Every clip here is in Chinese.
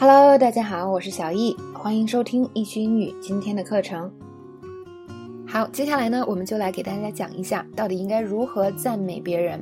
Hello，大家好，我是小易，欢迎收听易趣英语今天的课程。好，接下来呢，我们就来给大家讲一下，到底应该如何赞美别人。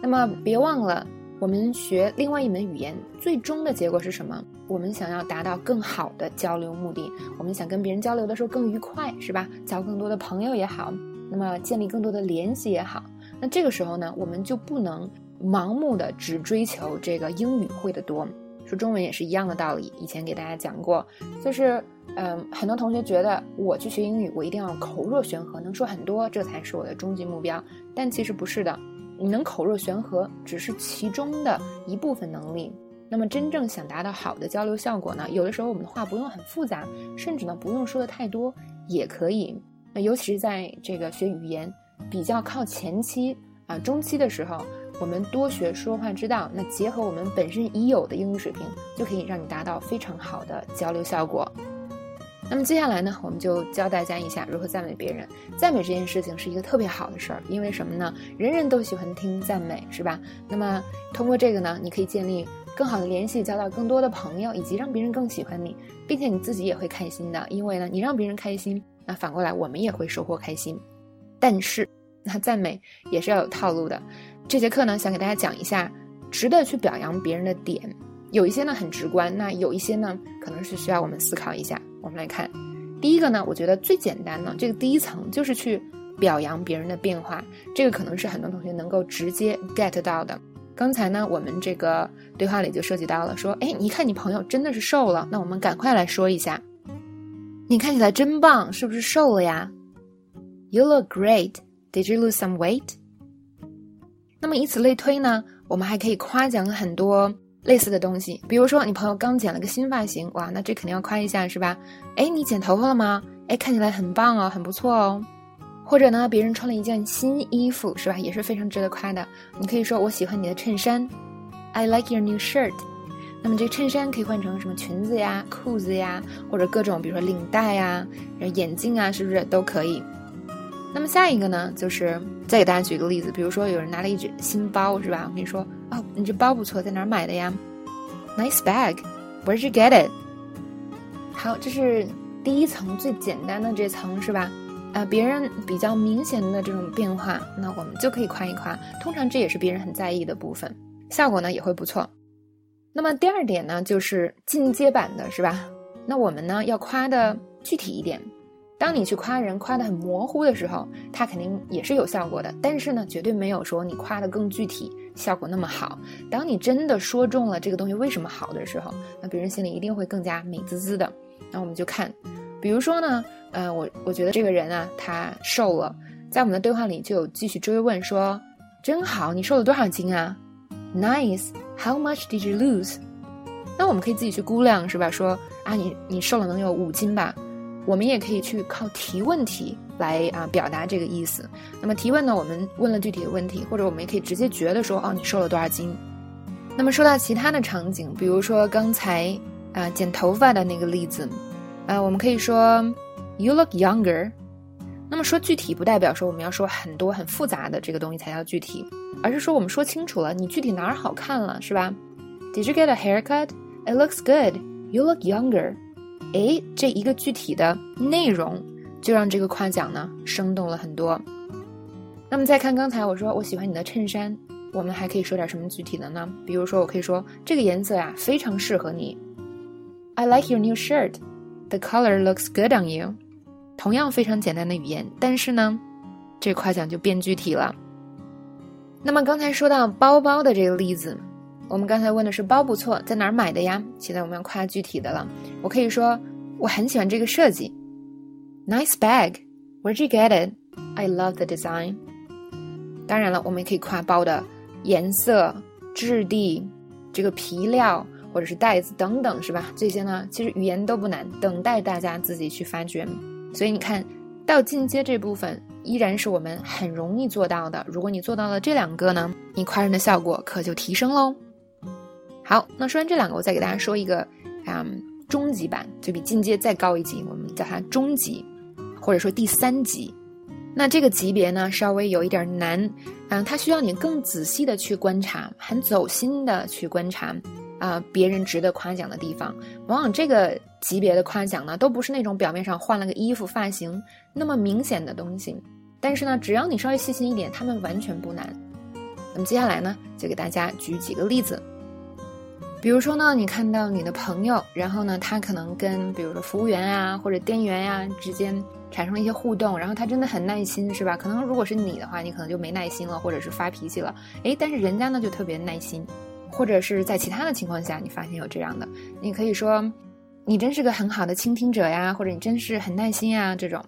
那么别忘了，我们学另外一门语言，最终的结果是什么？我们想要达到更好的交流目的，我们想跟别人交流的时候更愉快，是吧？交更多的朋友也好，那么建立更多的联系也好，那这个时候呢，我们就不能盲目的只追求这个英语会的多。说中文也是一样的道理，以前给大家讲过，就是，嗯，很多同学觉得我去学英语，我一定要口若悬河，能说很多，这才是我的终极目标。但其实不是的，你能口若悬河只是其中的一部分能力。那么真正想达到好的交流效果呢，有的时候我们的话不用很复杂，甚至呢不用说的太多也可以。那尤其是在这个学语言比较靠前期啊中期的时候。我们多学说话之道，那结合我们本身已有的英语水平，就可以让你达到非常好的交流效果。那么接下来呢，我们就教大家一下如何赞美别人。赞美这件事情是一个特别好的事儿，因为什么呢？人人都喜欢听赞美，是吧？那么通过这个呢，你可以建立更好的联系，交到更多的朋友，以及让别人更喜欢你，并且你自己也会开心的。因为呢，你让别人开心，那反过来我们也会收获开心。但是，那赞美也是要有套路的。这节课呢，想给大家讲一下值得去表扬别人的点，有一些呢很直观，那有一些呢可能是需要我们思考一下。我们来看，第一个呢，我觉得最简单的这个第一层就是去表扬别人的变化，这个可能是很多同学能够直接 get 到的。刚才呢，我们这个对话里就涉及到了，说，哎，你看你朋友真的是瘦了，那我们赶快来说一下，你看起来真棒，是不是瘦了呀？You look great. Did you lose some weight? 那么以此类推呢，我们还可以夸奖很多类似的东西，比如说你朋友刚剪了个新发型，哇，那这肯定要夸一下，是吧？哎，你剪头发了吗？哎，看起来很棒哦，很不错哦。或者呢，别人穿了一件新衣服，是吧？也是非常值得夸的。你可以说我喜欢你的衬衫，I like your new shirt。那么这衬衫可以换成什么裙子呀、裤子呀，或者各种，比如说领带呀、眼镜啊，是不是都可以？那么下一个呢，就是再给大家举个例子，比如说有人拿了一只新包，是吧？我跟你说，哦，你这包不错，在哪儿买的呀？Nice bag，Where'd you get it？好，这是第一层最简单的这层，是吧？啊，别人比较明显的这种变化，那我们就可以夸一夸。通常这也是别人很在意的部分，效果呢也会不错。那么第二点呢，就是进阶版的，是吧？那我们呢要夸的具体一点。当你去夸人夸的很模糊的时候，他肯定也是有效果的，但是呢，绝对没有说你夸的更具体，效果那么好。当你真的说中了这个东西为什么好的时候，那别人心里一定会更加美滋滋的。那我们就看，比如说呢，呃，我我觉得这个人啊，他瘦了，在我们的对话里就有继续追问说，真好，你瘦了多少斤啊？Nice，How much did you lose？那我们可以自己去估量是吧？说啊，你你瘦了能有五斤吧？我们也可以去靠提问题来啊表达这个意思。那么提问呢，我们问了具体的问题，或者我们也可以直接觉得说，哦，你瘦了多少斤？那么说到其他的场景，比如说刚才啊剪头发的那个例子，啊，我们可以说 You look younger。那么说具体不代表说我们要说很多很复杂的这个东西才叫具体，而是说我们说清楚了，你具体哪儿好看了，是吧？Did you get a haircut? It looks good. You look younger. 哎，这一个具体的内容就让这个夸奖呢生动了很多。那么再看刚才我说我喜欢你的衬衫，我们还可以说点什么具体的呢？比如说我可以说这个颜色呀非常适合你。I like your new shirt. The color looks good on you. 同样非常简单的语言，但是呢，这夸奖就变具体了。那么刚才说到包包的这个例子。我们刚才问的是包不错，在哪儿买的呀？现在我们要夸具体的了。我可以说我很喜欢这个设计，Nice bag. Where'd you get it? I love the design. 当然了，我们也可以夸包的颜色、质地、这个皮料或者是袋子等等，是吧？这些呢，其实语言都不难，等待大家自己去发掘。所以你看到进阶这部分，依然是我们很容易做到的。如果你做到了这两个呢，你夸人的效果可就提升喽。好，那说完这两个，我再给大家说一个，嗯，中级版，就比进阶再高一级，我们叫它中级，或者说第三级。那这个级别呢，稍微有一点难，嗯，它需要你更仔细的去观察，很走心的去观察，啊别人值得夸奖的地方。往往这个级别的夸奖呢，都不是那种表面上换了个衣服、发型那么明显的东西。但是呢，只要你稍微细心一点，他们完全不难。那么接下来呢，就给大家举几个例子。比如说呢，你看到你的朋友，然后呢，他可能跟比如说服务员啊或者店员呀之间产生了一些互动，然后他真的很耐心，是吧？可能如果是你的话，你可能就没耐心了，或者是发脾气了。诶，但是人家呢就特别耐心，或者是在其他的情况下，你发现有这样的，你可以说，你真是个很好的倾听者呀，或者你真是很耐心啊，这种。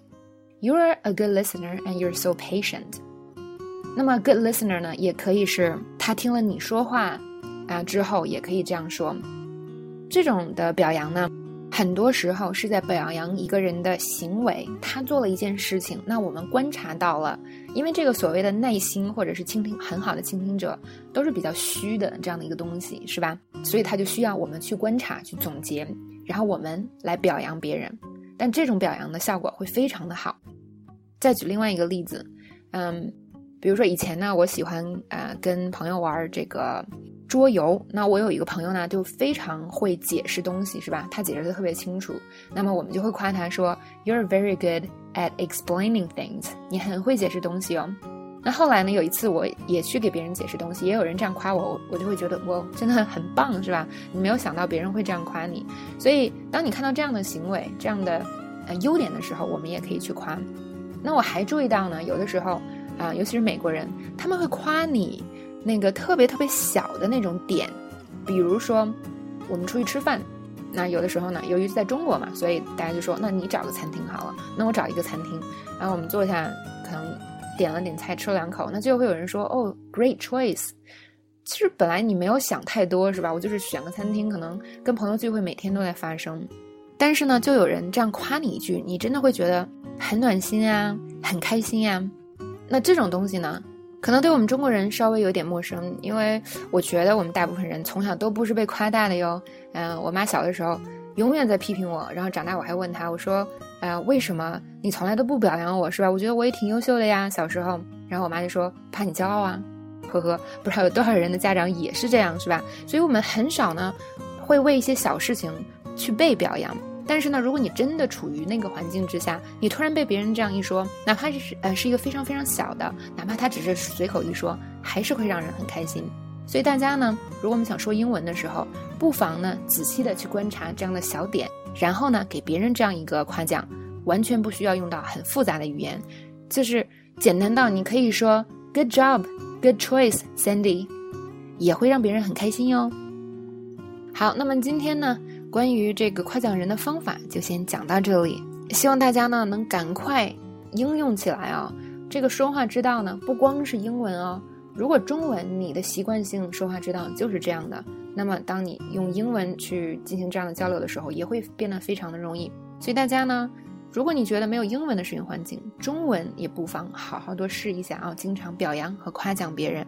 You're a good listener and you're so patient。那么 good listener 呢，也可以是他听了你说话。啊，之后也可以这样说，这种的表扬呢，很多时候是在表扬一个人的行为，他做了一件事情，那我们观察到了，因为这个所谓的耐心或者是倾听很好的倾听者，都是比较虚的这样的一个东西，是吧？所以他就需要我们去观察、去总结，然后我们来表扬别人，但这种表扬的效果会非常的好。再举另外一个例子，嗯，比如说以前呢，我喜欢啊跟朋友玩这个。桌游，那我有一个朋友呢，就非常会解释东西，是吧？他解释的特别清楚，那么我们就会夸他说，You're very good at explaining things，你很会解释东西哦。那后来呢，有一次我也去给别人解释东西，也有人这样夸我，我就会觉得我真的很棒，是吧？你没有想到别人会这样夸你，所以当你看到这样的行为、这样的呃优点的时候，我们也可以去夸。那我还注意到呢，有的时候啊，尤其是美国人，他们会夸你。那个特别特别小的那种点，比如说我们出去吃饭，那有的时候呢，由于在中国嘛，所以大家就说，那你找个餐厅好了，那我找一个餐厅，然后我们坐下，可能点了点菜，吃了两口，那就会有人说，哦，great choice。其实本来你没有想太多，是吧？我就是选个餐厅，可能跟朋友聚会每天都在发生，但是呢，就有人这样夸你一句，你真的会觉得很暖心啊，很开心呀。那这种东西呢？可能对我们中国人稍微有点陌生，因为我觉得我们大部分人从小都不是被夸大的哟。嗯，我妈小的时候永远在批评我，然后长大我还问她，我说，呃，为什么你从来都不表扬我，是吧？我觉得我也挺优秀的呀，小时候。然后我妈就说，怕你骄傲啊，呵呵，不知道有多少人的家长也是这样，是吧？所以我们很少呢，会为一些小事情去被表扬。但是呢，如果你真的处于那个环境之下，你突然被别人这样一说，哪怕是呃是一个非常非常小的，哪怕他只是随口一说，还是会让人很开心。所以大家呢，如果我们想说英文的时候，不妨呢仔细的去观察这样的小点，然后呢给别人这样一个夸奖，完全不需要用到很复杂的语言，就是简单到你可以说 Good job, good choice, Sandy，也会让别人很开心哟。好，那么今天呢？关于这个夸奖人的方法，就先讲到这里。希望大家呢能赶快应用起来啊！这个说话之道呢，不光是英文哦。如果中文你的习惯性说话之道就是这样的，那么当你用英文去进行这样的交流的时候，也会变得非常的容易。所以大家呢，如果你觉得没有英文的使用环境，中文也不妨好好多试一下啊！经常表扬和夸奖别人。